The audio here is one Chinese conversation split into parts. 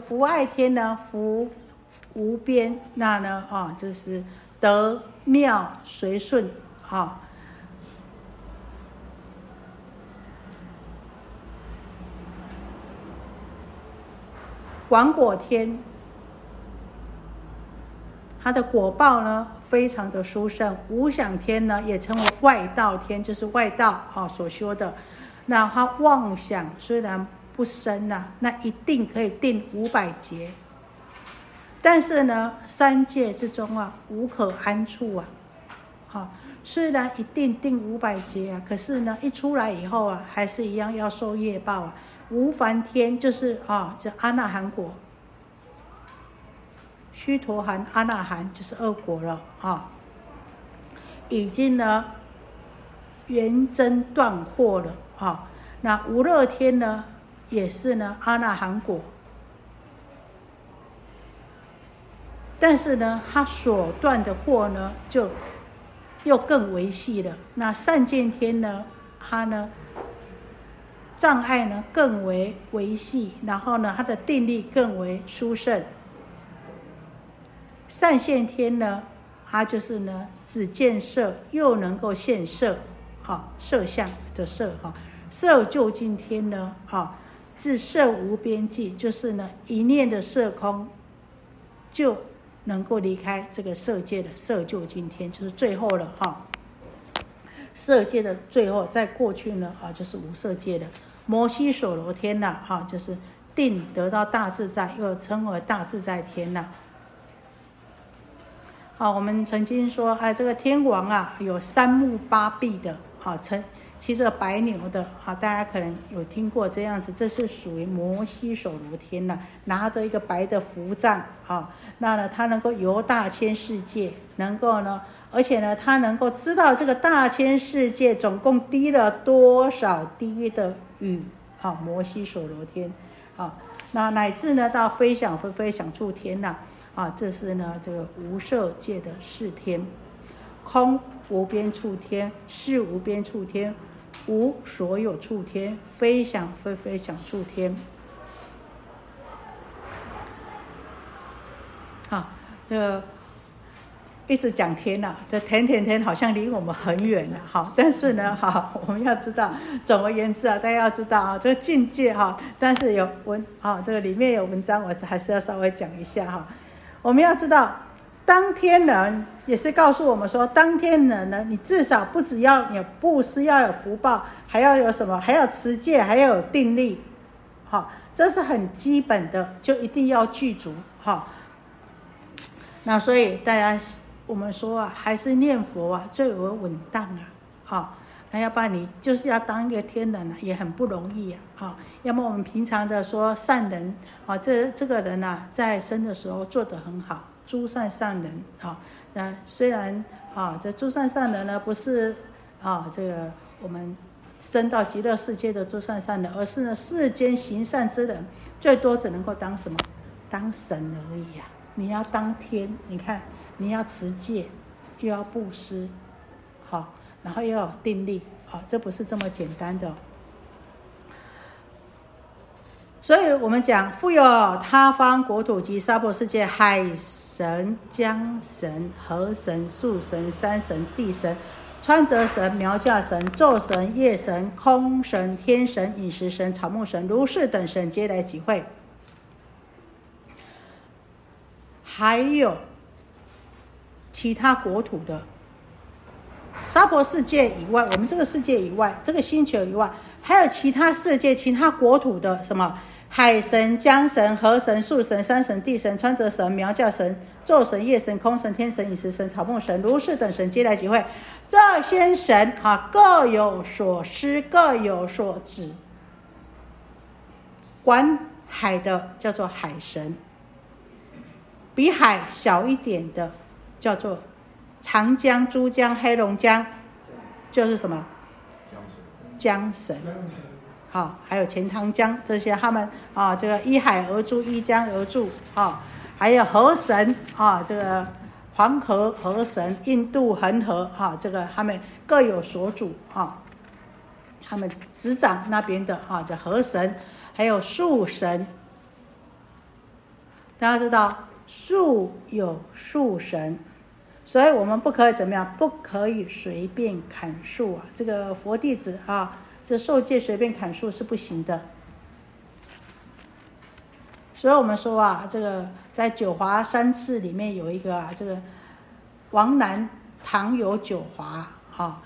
福爱天呢，福无边，那呢啊，就是得妙随顺啊。广果天，它的果报呢非常的殊胜。无想天呢也称为外道天，就是外道啊所修的。那他妄想虽然不深呐，那一定可以定五百劫。但是呢，三界之中啊，无可安处啊。好，虽然一定定五百劫啊，可是呢，一出来以后啊，还是一样要受业报啊。无梵天就是啊，这阿那含果，须陀含、阿那含就是恶果了啊，已经呢圆真断惑了啊。那无乐天呢，也是呢阿那含果，但是呢，他所断的惑呢，就又更维系了。那善见天呢，他呢？障碍呢更为维系，然后呢，它的定力更为殊胜。善现天呢，它就是呢，只见色又能够现色，哈，色相的色哈，色就近天呢，哈，自色无边际，就是呢，一念的色空就能够离开这个色界的色就今天，就是最后了哈。色界的最后，在过去呢，啊，就是无色界的摩西所罗天呐，哈，就是定得到大自在，又称为大自在天呐。好，我们曾经说，哎，这个天王啊，有三目八臂的，啊，乘骑着白牛的，啊，大家可能有听过这样子，这是属于摩西所罗天呐，拿着一个白的符杖，啊，那呢，他能够游大千世界，能够呢。而且呢，他能够知道这个大千世界总共滴了多少滴的雨，啊，摩西所罗天，啊，那乃至呢到飞翔飞飞翔处天呐，啊，这是呢这个无色界的四天，空无边处天，是无边处天，无所有处天，飞翔飞飞翔处天，好，这个。一直讲天呐，这天天天好像离我们很远了，哈。但是呢，哈，我们要知道，总而言之啊，大家要知道啊，这个境界哈。但是有文啊，这个里面有文章，我是还是要稍微讲一下哈。我们要知道，当天人也是告诉我们说，当天人呢，你至少不只要有布施，要有福报，还要有什么？还要持戒，还要有定力，好，这是很基本的，就一定要具足，哈。那所以大家。我们说啊，还是念佛啊最为稳当啊，好，那要不然你就是要当一个天人啊，也很不容易啊，好，要么我们平常的说善人啊，这这个人呐，在生的时候做得很好，诸善善人啊，那虽然啊，这诸善善人呢不是啊，这个我们升到极乐世界的诸善善人，而是呢世间行善之人，最多只能够当什么？当神而已呀，你要当天，你看。你要持戒，又要布施，好，然后又要定力，好，这不是这么简单的。所以我们讲，富有他方国土及娑婆世界，海神、江神、河神、树神、山神、地神、川泽神、苗架神、昼神、夜神、空神、天神、饮食神、草木神、如是等神，皆来集会，还有。其他国土的娑婆世界以外，我们这个世界以外，这个星球以外，还有其他世界、其他国土的什么海神、江神、河神、树神、山神、地神、川泽神、苗教神、昼神、夜神、空神、天神、饮食神、草木神、如是等神，皆来集会。这些神啊，各有所施，各有所指。管海的叫做海神，比海小一点的。叫做长江、珠江、黑龙江，就是什么江神，啊，还有钱塘江这些，他们啊，这个依海而筑，依江而筑，啊，还有河神啊，这个黄河河神、印度恒河啊，这个他们各有所主啊，他们执掌那边的啊，叫河神，还有树神。大家知道树有树神，所以我们不可以怎么样？不可以随便砍树啊！这个佛弟子啊，这受戒随便砍树是不行的。所以我们说啊，这个在九华三寺里面有一个啊，这个王南唐有九华哈，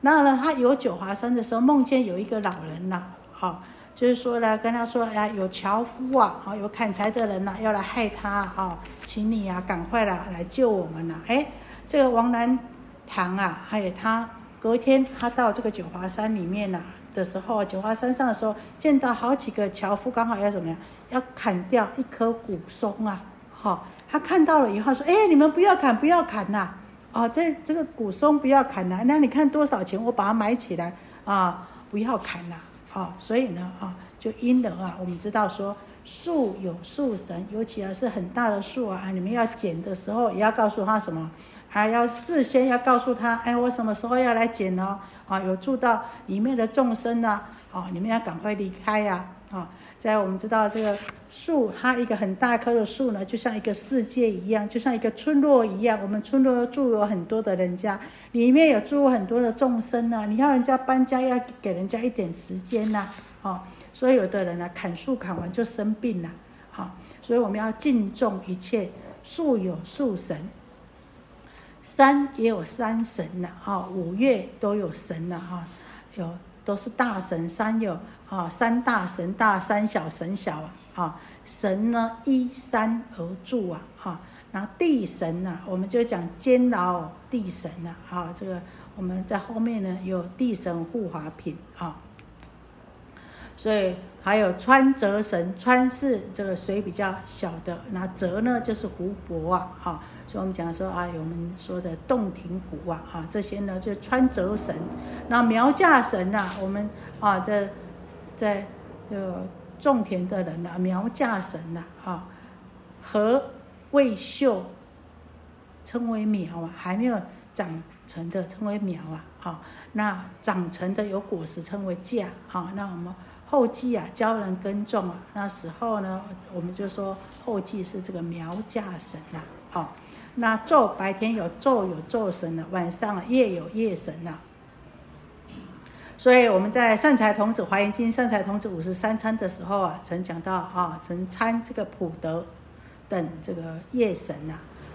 那呢他有九华山的时候，梦见有一个老人呐，哈，就是说呢跟他说，哎，有樵夫啊，啊，有砍柴的人呐，要来害他啊，请你呀赶快啦来救我们呐，哎，这个王南唐啊，还有他隔天他到这个九华山里面呐。的时候，九华山上的时候，见到好几个樵夫，刚好要怎么样？要砍掉一棵古松啊！好，他看到了以后说：“哎，你们不要砍，不要砍呐！哦，这这个古松不要砍呐！那你看多少钱？我把它买起来啊！不要砍呐！啊，所以呢，啊，就因人啊，我们知道说树有树神，尤其啊是很大的树啊，你们要剪的时候也要告诉他什么？还要事先要告诉他，哎，我什么时候要来剪哦？啊，有住到里面的众生呐，啊，你们要赶快离开呀！啊，在我们知道这个树，它一个很大棵的树呢，就像一个世界一样，就像一个村落一样。我们村落住有很多的人家，里面有住很多的众生呐。你要人家搬家，要给人家一点时间呐，啊，所以有的人呢，砍树砍完就生病了，啊，所以我们要敬重一切树有树神。山也有山神呐，哈，五岳都有神呐，哈，有都是大神。山有啊，山大神大，山小神小啊，哈，神呢依山而住啊，哈，然后地神呐，我们就讲监牢地神呐，哈，这个我们在后面呢有地神护法品啊，所以还有川泽神，川是这个水比较小的，那泽呢就是湖泊啊，哈。所以我们讲说啊，我们说的洞庭湖啊，啊这些呢就川泽神，那苗架神呐，我们啊在在这种田的人呐，苗架神呐，啊和未秀称为苗啊，还没有长成的称为苗啊，好，那长成的有果实称为架，好，那我们后继啊教人耕种啊，那时候呢，我们就说后继是这个苗架神呐，好。那昼白天有昼有昼神呐，晚上啊夜有夜神呐。所以我们在善财童子华严经善财童子五十三参的时候啊，曾讲到啊，曾参这个普德等这个夜神呐。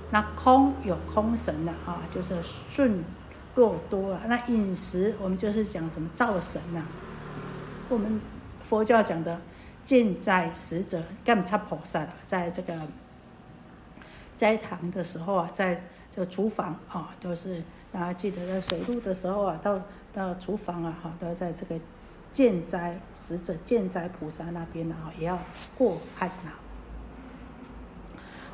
那空有空神呐啊，就是顺若多啊。那饮食我们就是讲什么灶神呐。我们佛教讲的见在食者干差菩萨了，在这个。斋堂的时候啊，在这个厨房啊，都是大家记得在水路的时候啊，到到厨房啊，哈，都在这个建斋使者建斋菩萨那边呢，也要过岸呐。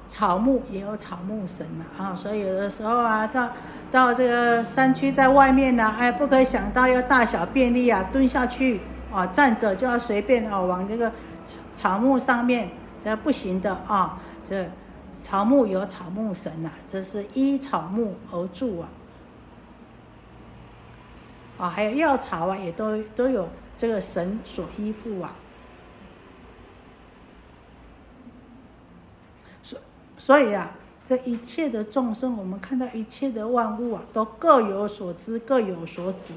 草木也有草木神呐，啊，所以有的时候啊，到到这个山区在外面呢，哎，不可以想到要大小便利啊，蹲下去啊，站着就要随便啊，往这个草木上面，这不行的啊，这。草木有草木神呐，这是依草木而住啊。啊，还有药草啊，也都都有这个神所依附啊。所所以啊，这一切的众生，我们看到一切的万物啊，都各有所知，各有所指，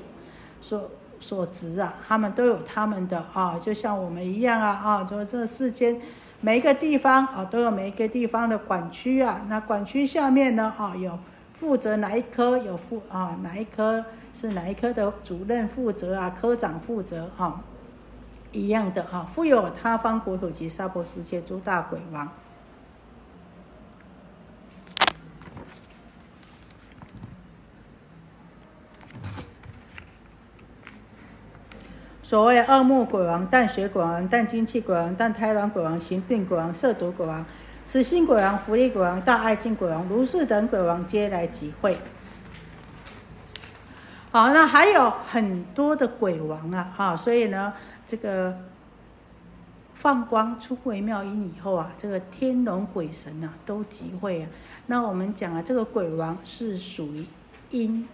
所所执啊，他们都有他们的啊，就像我们一样啊啊，就这世间。每一个地方啊，都有每一个地方的管区啊。那管区下面呢，啊，有负责哪一科，有负啊，哪一科是哪一科的主任负责啊，科长负责啊，一样的啊。富有他方国土及娑婆世界诸大鬼王。所谓二目鬼王、淡血鬼王、淡精气鬼王、淡胎卵鬼王、行病鬼王、色毒鬼王、慈心鬼王、福利鬼王、大爱敬鬼王、如是等鬼王皆来集会。好，那还有很多的鬼王啊，哈，所以呢，这个放光出回妙音以后啊，这个天龙鬼神呐都集会啊。那我们讲啊，这个鬼王是属于阴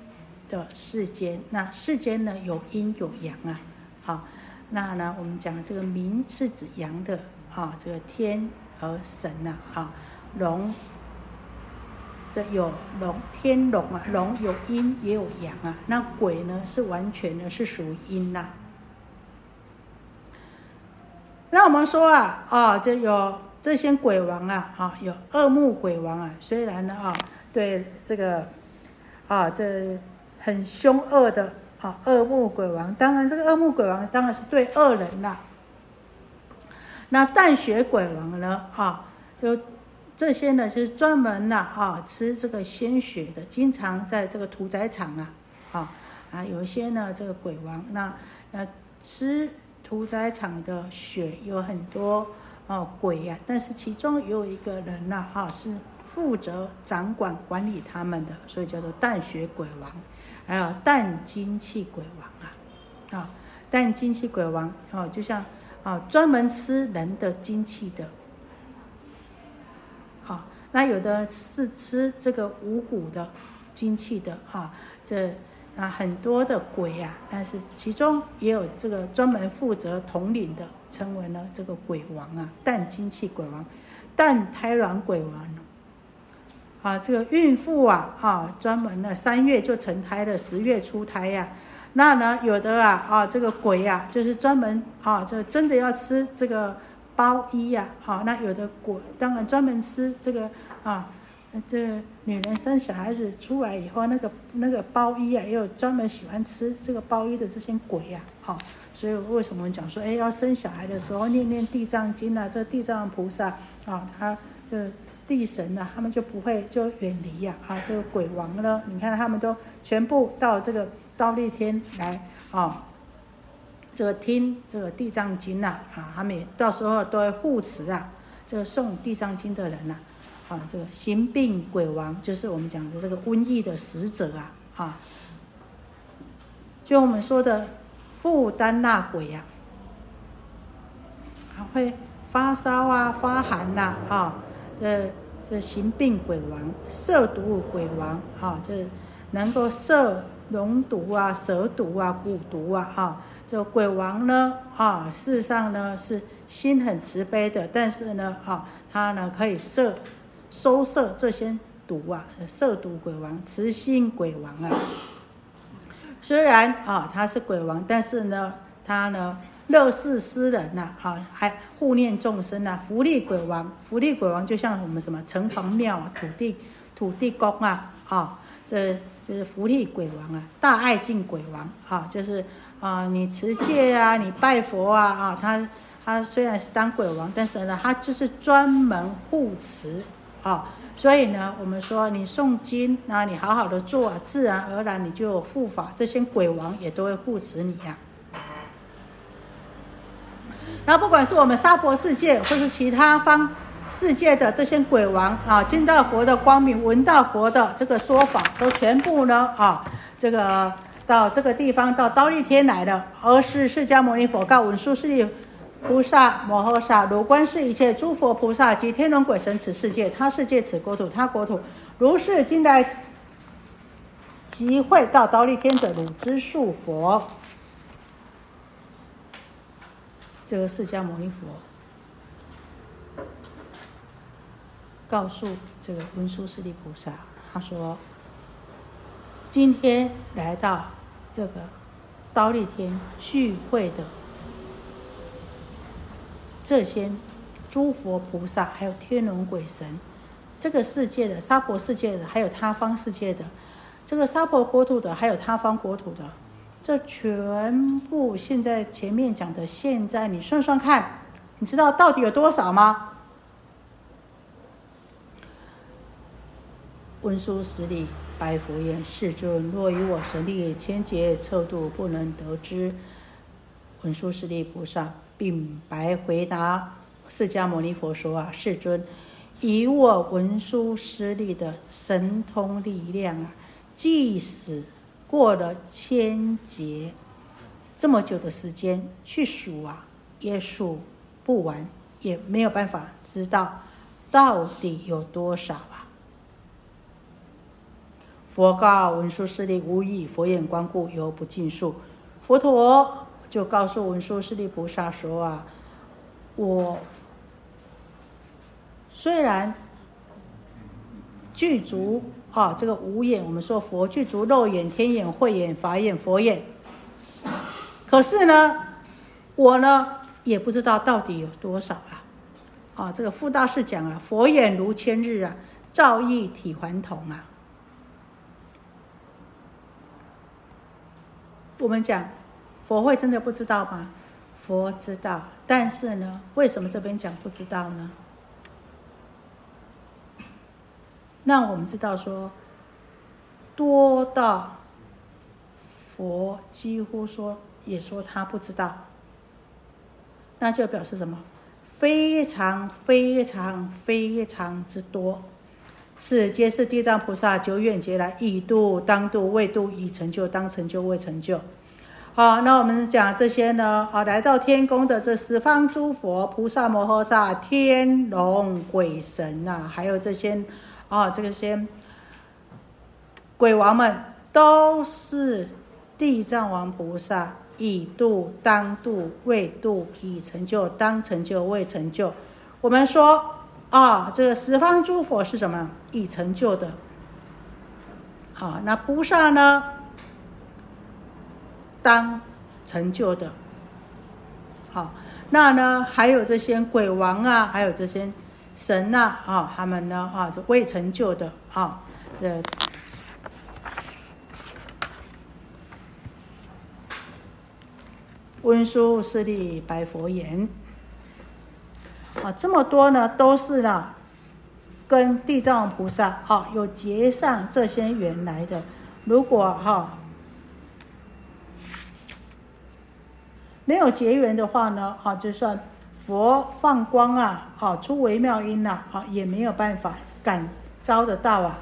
的世间，那世间呢有阴有阳啊。好，那呢，我们讲这个明是指阳的啊，这个天和神呐，啊，龙，这有龙天龙啊，龙有阴也有阳啊，那鬼呢是完全的是属于阴呐。那我们说啊，啊，这有这些鬼王啊，啊，有恶目鬼王啊，虽然呢，啊，对这个，啊，这很凶恶的好，恶目鬼王，当然这个恶目鬼王当然是对恶人啦。那淡血鬼王呢，啊，就这些呢，就是专门呐，啊，吃这个鲜血的，经常在这个屠宰场啊，啊，啊，有一些呢，这个鬼王，那那吃。屠宰场的血有很多哦鬼呀，但是其中有一个人呐啊是负责掌管管理他们的，所以叫做淡血鬼王，还有淡精气鬼王啊啊淡精气鬼王哦，就像啊专门吃人的精气的，好，那有的是吃这个五谷的精气的啊这。啊，很多的鬼呀，但是其中也有这个专门负责统领的，称为呢这个鬼王啊，淡精气鬼王，淡胎卵鬼王。啊，这个孕妇啊，啊，专门呢三月就成胎了，十月出胎呀。那呢有的啊，啊这个鬼呀，就是专门啊，这真的要吃这个包衣呀，啊，那有的鬼当然专门吃这个啊。这女人生小孩子出来以后，那个那个包衣啊，也有专门喜欢吃这个包衣的这些鬼呀，好，所以为什么讲说，哎，要生小孩的时候念念地藏经啊，这地藏菩萨啊，他这地神呢，他们就不会就远离呀，啊，这个鬼王呢，你看他们都全部到这个倒立天来啊，这个听这个地藏经呐，啊，他们也到时候都会护持啊，这个诵地藏经的人呐。啊，这个行病鬼王就是我们讲的这个瘟疫的使者啊，啊，就我们说的负担那鬼呀，还会发烧啊、发寒呐，啊，这这行病鬼王、涉毒鬼王，啊，这能够摄龙毒啊、蛇毒啊、蛊毒啊，哈，这鬼王呢，啊，事实上呢是心很慈悲的，但是呢，啊，他呢可以摄。收摄这些毒啊，摄毒鬼王、慈心鬼王啊。虽然啊他是鬼王，但是呢，他呢乐事施人呐，啊还护念众生呐。福利鬼王，福利鬼王就像我们什么城隍庙啊、土地土地公啊，啊，这就是福利鬼王啊。大爱敬鬼王啊，就是啊你持戒啊，你拜佛啊，啊他他虽然是当鬼王，但是呢，他就是专门护持。啊，所以呢，我们说你诵经，那你好好的做，自然而然你就有护法，这些鬼王也都会护持你呀。那不管是我们娑婆世界，或是其他方世界的这些鬼王啊，见到佛的光明，闻到佛的这个说法，都全部呢啊，这个到这个地方到刀立天来了，而是释迦牟尼佛告文殊师利。菩萨摩诃萨，如观世一切诸佛菩萨及天龙鬼神，此世界他世界此国土他国土，如是今来集会到刀立天者，汝之数佛。这个释迦牟尼佛告诉这个文殊师利菩萨，他说：今天来到这个刀立天聚会的。这些诸佛菩萨，还有天龙鬼神，这个世界的娑婆世界的，还有他方世界的，这个娑婆国土的，还有他方国土的，这全部现在前面讲的，现在你算算看，你知道到底有多少吗？文殊师利白佛言：“世尊，若以我神力千劫测度，不能得知。”文殊师利菩萨。并白回答释迦牟尼佛说：“啊，世尊，以我文殊师利的神通力量啊，即使过了千劫这么久的时间去数啊，也数不完，也没有办法知道到底有多少啊。”佛告文殊师利：“无益，佛眼观故，犹不尽数。”佛陀。就告诉文殊师利菩萨说啊，我虽然具足啊这个五眼，我们说佛具足肉眼、天眼、慧眼、法眼、佛眼，可是呢，我呢也不知道到底有多少啊。啊，这个傅大师讲啊，佛眼如千日啊，照一体还同啊。我们讲佛会真的不知道吗？佛知道，但是呢，为什么这边讲不知道呢？那我们知道说，多到佛几乎说也说他不知道，那就表示什么？非常非常非常之多，是皆是地藏菩萨久远劫来已度当度未度已成就当成就未成就。好，那我们讲这些呢？啊，来到天宫的这十方诸佛、菩萨摩诃萨、天龙鬼神呐，还有这些啊，这些鬼王们，都是地藏王菩萨。已度当度未度已成就当成就未成就，我们说啊，这个十方诸佛是什么？已成就的。好，那菩萨呢？当成就的。好，那呢还有这些鬼王啊，还有这些神呐啊，他们呢啊是未成就的啊，这。文殊师利白佛言：“啊，这么多呢，都是呢，跟地藏菩萨啊有结上这些缘来的。如果哈没有结缘的话呢，啊，就算佛放光啊，啊出微妙音呐，啊也没有办法感召得到啊。”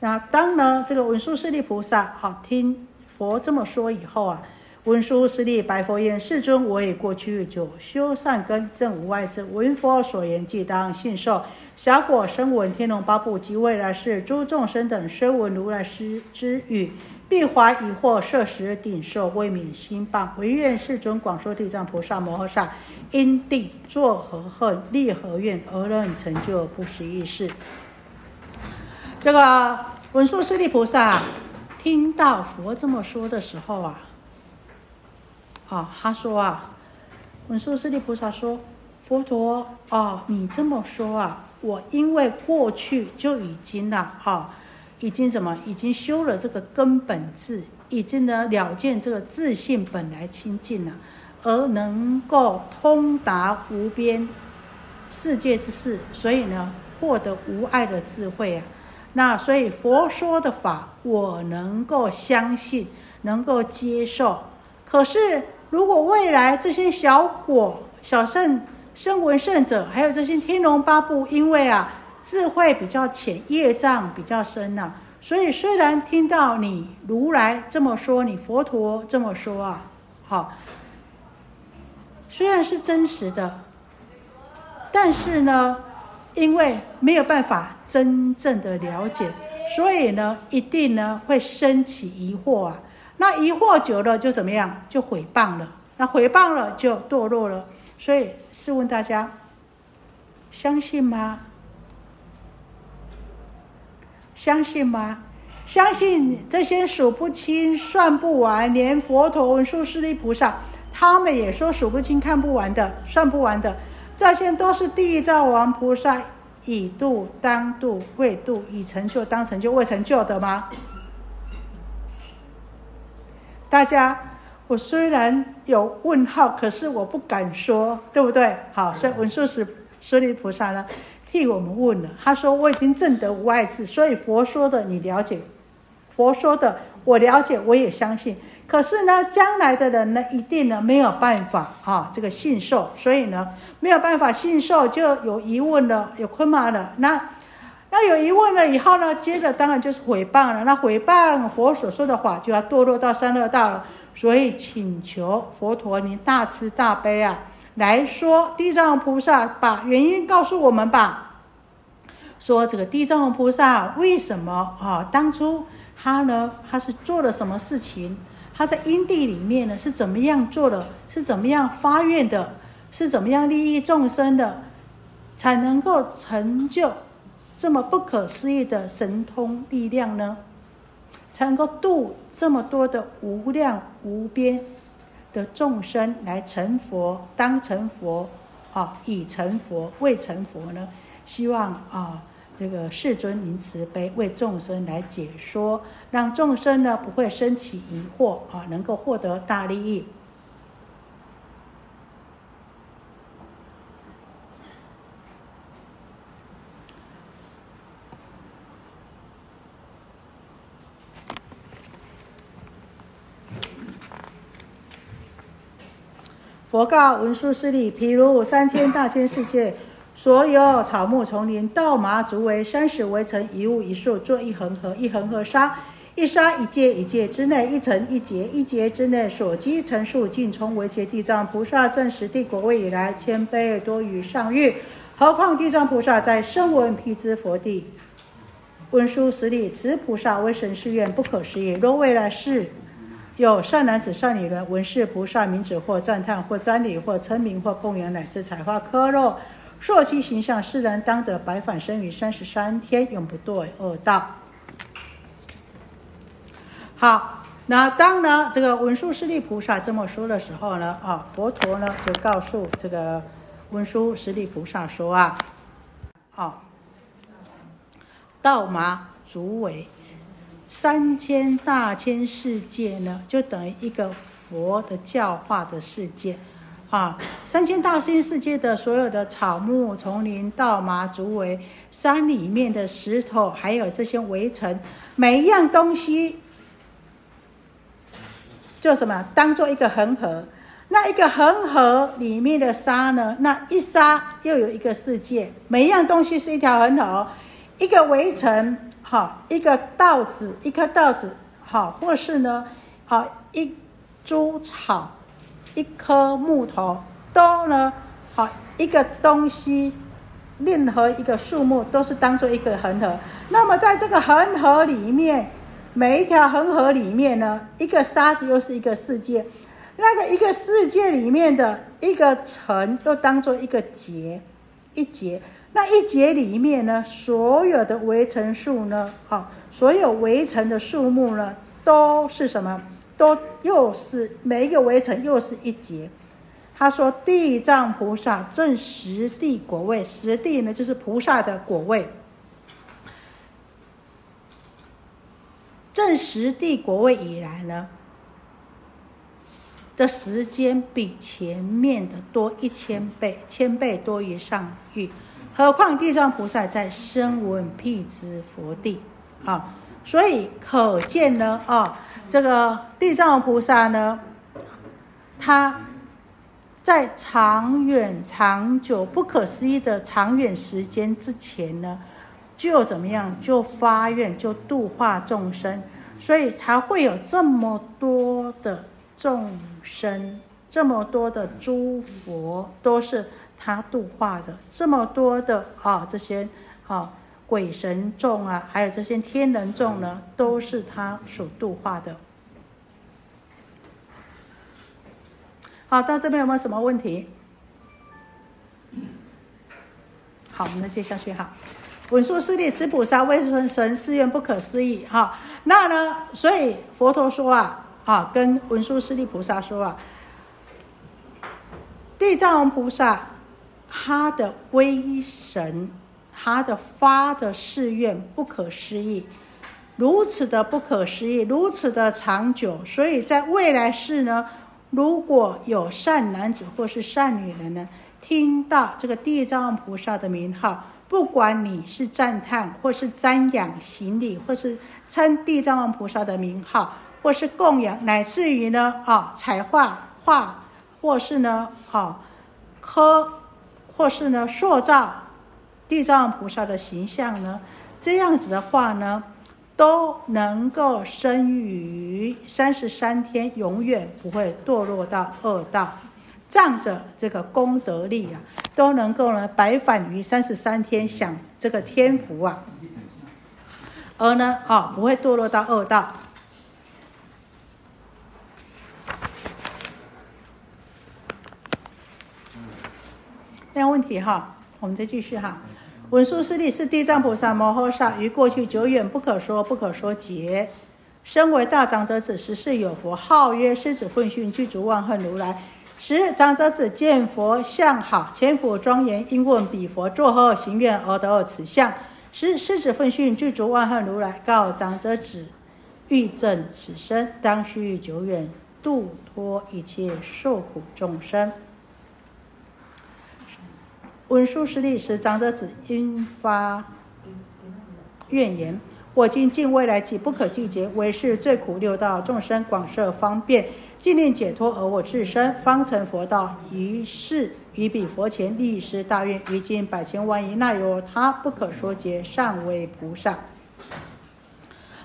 那当呢，这个文殊师利菩萨好听佛这么说以后啊，文殊师利白佛言：“世尊，我已过去久修善根，正无外之闻佛所言，即当信受。小果生闻天龙八部及未来世诸众生等，虽闻如来师之语，必怀疑惑，摄食顶受，未免心谤。唯愿世尊广说地藏菩萨摩诃萨因地作何恨，立何愿，而能成就不思议事。”这个文殊师利菩萨听到佛这么说的时候啊，啊，他说啊，文殊师利菩萨说：“佛陀啊，你这么说啊，我因为过去就已经了啊，已经什么，已经修了这个根本智，已经呢了见这个自信本来清净了，而能够通达无边世界之事，所以呢，获得无碍的智慧啊。”那所以佛说的法，我能够相信，能够接受。可是如果未来这些小果、小圣、声闻圣者，还有这些天龙八部，因为啊智慧比较浅，业障比较深呐，所以虽然听到你如来这么说，你佛陀这么说啊，好，虽然是真实的，但是呢，因为没有办法。真正的了解，所以呢，一定呢会升起疑惑啊。那疑惑久了就怎么样？就毁谤了。那毁谤了就堕落了。所以试问大家，相信吗？相信吗？相信这些数不清、算不完，连佛陀、文殊师利菩萨，他们也说数不清、看不完的、算不完的，这些都是地藏王菩萨。已度当度未度，已成就当成就未成就的吗？大家，我虽然有问号，可是我不敢说，对不对？好，所以文殊师利菩萨呢，替我们问了。他说：“我已经证得无碍智，所以佛说的你了解，佛说的我了解，我也相信。”可是呢，将来的人呢，一定呢没有办法啊，这个信受，所以呢没有办法信受，就有疑问了，有困难了。那那有疑问了以后呢，接着当然就是毁谤了。那毁谤佛所说的话，就要堕落到三恶道了。所以请求佛陀，您大慈大悲啊，来说地藏菩萨把原因告诉我们吧。说这个地藏菩萨为什么啊，当初他呢，他是做了什么事情？他在因地里面呢是怎么样做的，是怎么样发愿的，是怎么样利益众生的，才能够成就这么不可思议的神通力量呢？才能够度这么多的无量无边的众生来成佛，当成佛，啊，已成佛，未成佛呢？希望啊。这个世尊您慈悲为众生来解说，让众生呢不会升起疑惑啊，能够获得大利益。佛告文殊师利：譬如三千大千世界。所有草木丛林、稻麻竹苇、山石围成一物一树，做一恒河，一恒河沙，一沙一界一界之内，一层一劫一劫之内，所积成数尽充为劫。地藏菩萨证实地国位以来，千倍多于上欲。何况地藏菩萨在声闻辟支佛地，文殊师利，此菩萨为神誓愿不可思议。若未来世有善男子、善女人闻是菩萨名指，或赞叹，或瞻礼，或称名，或供养，乃至采花磕肉。朔其形象，世人当着白返生于三十三天，永不堕恶道。好，那当呢这个文殊师利菩萨这么说的时候呢，啊，佛陀呢就告诉这个文殊师利菩萨说啊，好，稻麻竹苇三千大千世界呢，就等于一个佛的教化的世界。啊，三千大千世界的所有的草木、丛林、稻麻、竹围，山里面的石头，还有这些围城，每一样东西，就什么？当做一个恒河。那一个恒河里面的沙呢？那一沙又有一个世界。每一样东西是一条恒河，一个围城，好，一个稻子，一颗稻子，好，或是呢，好，一株草。一棵木头都呢，好一个东西，任何一个树木都是当做一个恒河。那么在这个恒河里面，每一条恒河里面呢，一个沙子又是一个世界。那个一个世界里面的一个城，又当做一个结，一节。那一节里面呢，所有的围城树呢，好，所有围城的树木呢，都是什么？都又是每一个围城又是一节。他说：“地藏菩萨正实地果位，实地呢就是菩萨的果位。正实地果位以来呢的时间比前面的多一千倍，千倍多于上欲。何况地藏菩萨在声闻辟支佛地啊。”所以可见呢，啊，这个地藏菩萨呢，他在长远、长久、不可思议的长远时间之前呢，就怎么样，就发愿，就度化众生，所以才会有这么多的众生，这么多的诸佛都是他度化的，这么多的啊，这些啊。鬼神众啊，还有这些天人众呢，都是他所度化的。好，到这边有没有什么问题？好，我们再接下去哈。文殊师利，此菩萨为神神誓愿不可思议。哈，那呢？所以佛陀说啊，啊，跟文殊师利菩萨说啊，地藏王菩萨他的威神。他的发的誓愿不可思议，如此的不可思议，如此的长久，所以在未来世呢，如果有善男子或是善女人呢，听到这个地藏王菩萨的名号，不管你是赞叹或是瞻仰行礼，或是称地藏王菩萨的名号，或是供养，乃至于呢啊彩画画，或是呢啊刻，或是呢塑造。地藏菩萨的形象呢，这样子的话呢，都能够生于三十三天，永远不会堕落到恶道。仗着这个功德力啊，都能够呢白返于三十三天，享这个天福啊，而呢啊不会堕落到恶道。没有问题哈，我们再继续哈。文殊师利是地藏菩萨摩诃萨于过去久远不可说不可说劫，身为大长者子十世有佛号曰狮子奋训具足万恨如来。十长者子见佛相好，千佛庄严，应问彼佛作何行愿而得此相？十狮子奋训具足万恨如来告长者子：欲证此身，当须久远度脱一切受苦众生。文殊师利时，长者子因发怨言：我今尽未来际不可计劫，唯是最苦六道众生广设方便，尽令解脱而我自身方成佛道。于是于彼佛前立施大愿：于今百千万亿那由他不可说劫，尚为菩萨。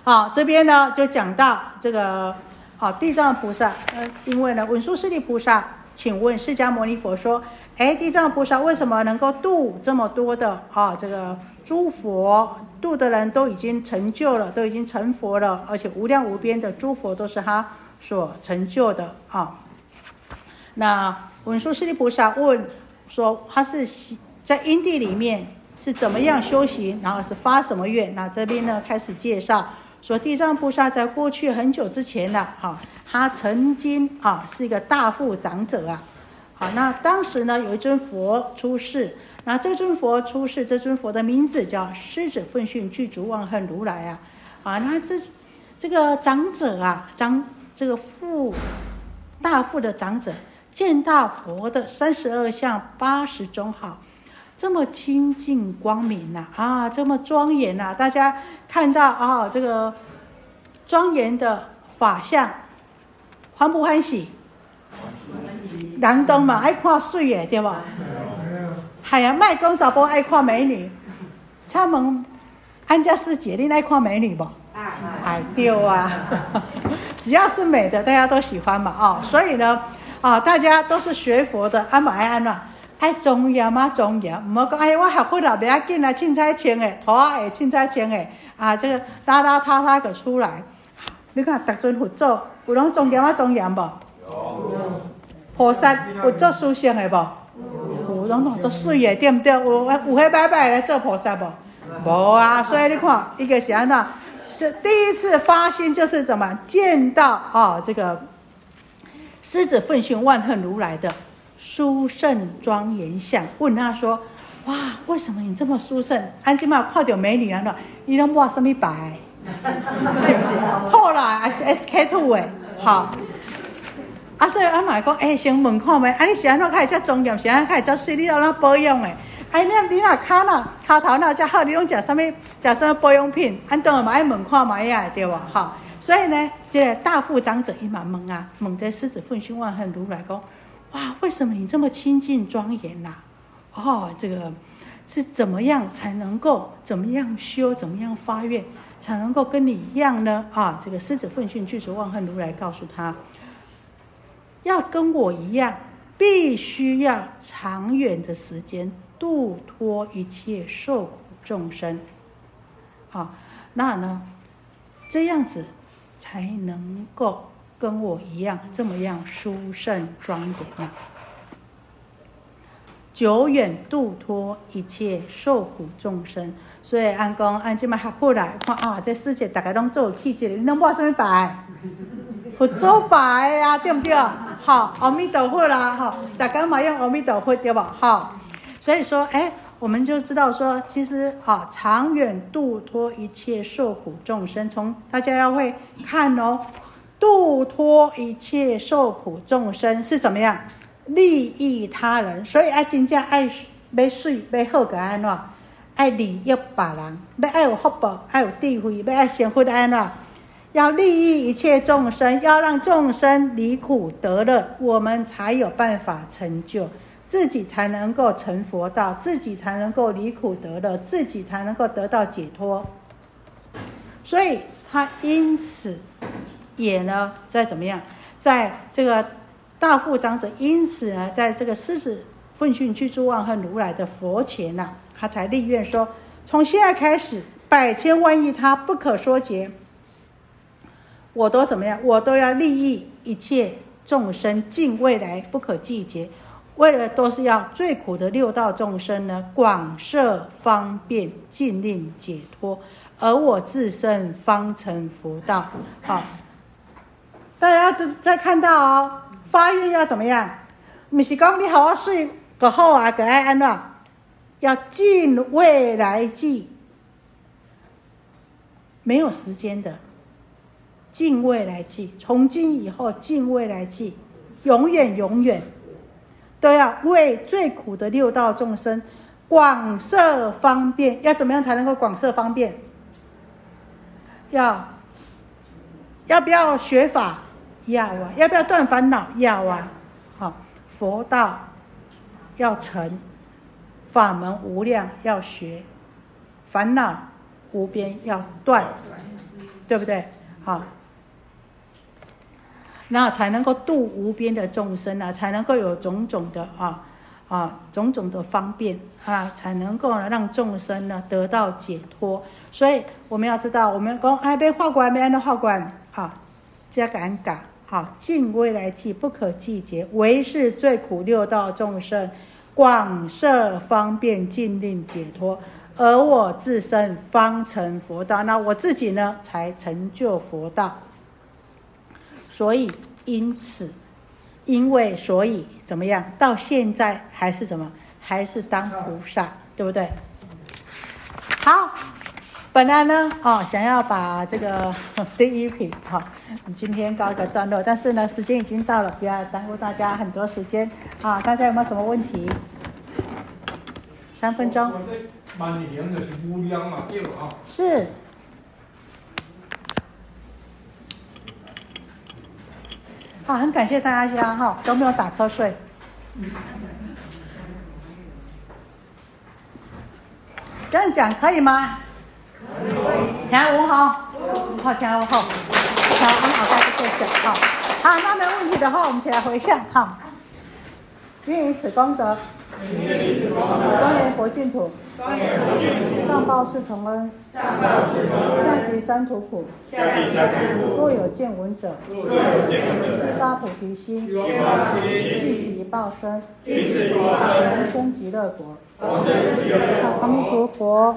好，这边呢就讲到这个啊，地藏菩萨。呃，因为呢，文殊师利菩萨请问释迦牟尼佛说。哎，地藏菩萨为什么能够度这么多的啊？这个诸佛度的人都已经成就了，都已经成佛了，而且无量无边的诸佛都是他所成就的啊。那文殊师利菩萨问说，他是在因地里面是怎么样修行，然后是发什么愿？那这边呢开始介绍说，地藏菩萨在过去很久之前呢，哈，他曾经啊是一个大富长者啊。好，那当时呢，有一尊佛出世，那这尊佛出世，这尊佛的名字叫狮子奋训具足万恨如来啊，啊，那这这个长者啊，长这个富大富的长者，见到佛的三十二相八十种好，这么清净光明呐，啊，这么庄严呐，大家看到啊，这个庄严的法相，欢不欢喜？人东嘛爱看水的，对吧？系啊，卖讲查甫爱看美女。请问安家师姐，你爱看美女不？爱对啊！只要是美的，大家都喜欢嘛，哦，所以呢，啊，大家都是学佛的，安嘛爱安怎，爱庄严嘛庄严，唔好讲哎，我学佛了，不要紧啦，凊彩穿诶，拖鞋凊彩穿诶，啊，这个邋邋遢遢个出来。你看，逐尊佛祖有拢庄严啊庄严不？菩萨有做殊胜的无？有，拢拢做水的，对不对？有有迄拜拜来做菩萨无？无啊！所以你看，一个是安怎？是第一次发心，就是怎么见到啊？这个狮子奋训万恨如来的殊胜庄严相，问他说：哇，为什么你这么殊胜？安吉玛看到美女啊？喏，你拢抹什么白？是不是后来还是 S K two 诶，好。所以阿妈讲，哎，先问看觅，啊，你是安怎开始遮庄严，是安怎开始遮水，你要哪保养诶？哎，你你若骹若骹头若遮好，你拢食啥物？食啥物保养品？安当然嘛爱问看觅呀，对无？吼，所以呢，这个大富长者伊嘛问啊，问这狮子奋训万恨如来讲，哇，为什么你这么清净庄严呐？哦，这个是怎么样才能够怎么样修，怎么样发愿，才能够跟你一样呢？啊，这个狮子奋训具足万恨如来告诉他。要跟我一样，必须要长远的时间度脱一切受苦众生，啊，那呢，这样子才能够跟我一样这么样殊胜庄严啊！久远度脱一切受苦众生，所以安公安这么学过来，看啊，这世界大家拢做气质，你能抹什么白？佛祖白啊，对不对？好，阿弥陀佛啦，哈，大家嘛用阿弥陀佛对吧？好，所以说，哎，我们就知道说，其实啊，长远度脱一切受苦众生，从大家要会看哦，度脱一切受苦众生是怎么样利益他人，所以爱真正爱要水要好个安怎，爱利益别人，要爱有福报，爱有智慧，要爱幸福安怎。要利益一切众生，要让众生离苦得乐，我们才有办法成就，自己才能够成佛道，自己才能够离苦得乐，自己才能够得到解脱。所以他因此也呢，在怎么样，在这个大富长者因此呢，在这个狮子奋训去诸万恨如来的佛前呐，他才立愿说：从现在开始，百千万亿他不可说劫。我都怎么样？我都要利益一切众生，尽未来不可计劫。为了都是要最苦的六道众生呢，广设方便，尽令解脱，而我自身方成佛道。好，大家再再看到哦，发愿要怎么样？不是讲你好好睡个好啊，个爱安乐，要尽未来际，没有时间的，敬畏来际，从今以后敬畏来际，永远永远。都要为最苦的六道众生广设方便，要怎么样才能够广设方便？要要不要学法？要啊！要不要断烦恼？要啊！好，佛道要成，法门无量要学，烦恼无边要断，对不对？好。那才能够度无边的众生啊，才能够有种种的啊啊种种的方便啊，才能够让众生呢得到解脱。所以我们要知道，我们讲哎，被化管，没安的化管啊，加敢改好，尽未来际不可计劫，唯是最苦六道众生广设方便，尽令解脱，而我自身方成佛道。那我自己呢，才成就佛道。所以，因此，因为，所以，怎么样？到现在还是怎么？还是当菩萨，对不对？好，本来呢，哦，想要把这个 第一品，好，今天告一个段落。但是呢，时间已经到了，不要耽误大家很多时间。啊，大家有没有什么问题？三分钟。是。好，很感谢大家哈，都没有打瞌睡。这样讲可以吗？可以。听我好，好听我好，好，我们好开始坐下。好，好，那没问题的话，我们起来回向。哈，愿以此功德。庄严佛净土，上报四重恩，下济三途苦。若有见闻者，悉发菩提心，尽其报身，生极乐国。阿弥陀佛。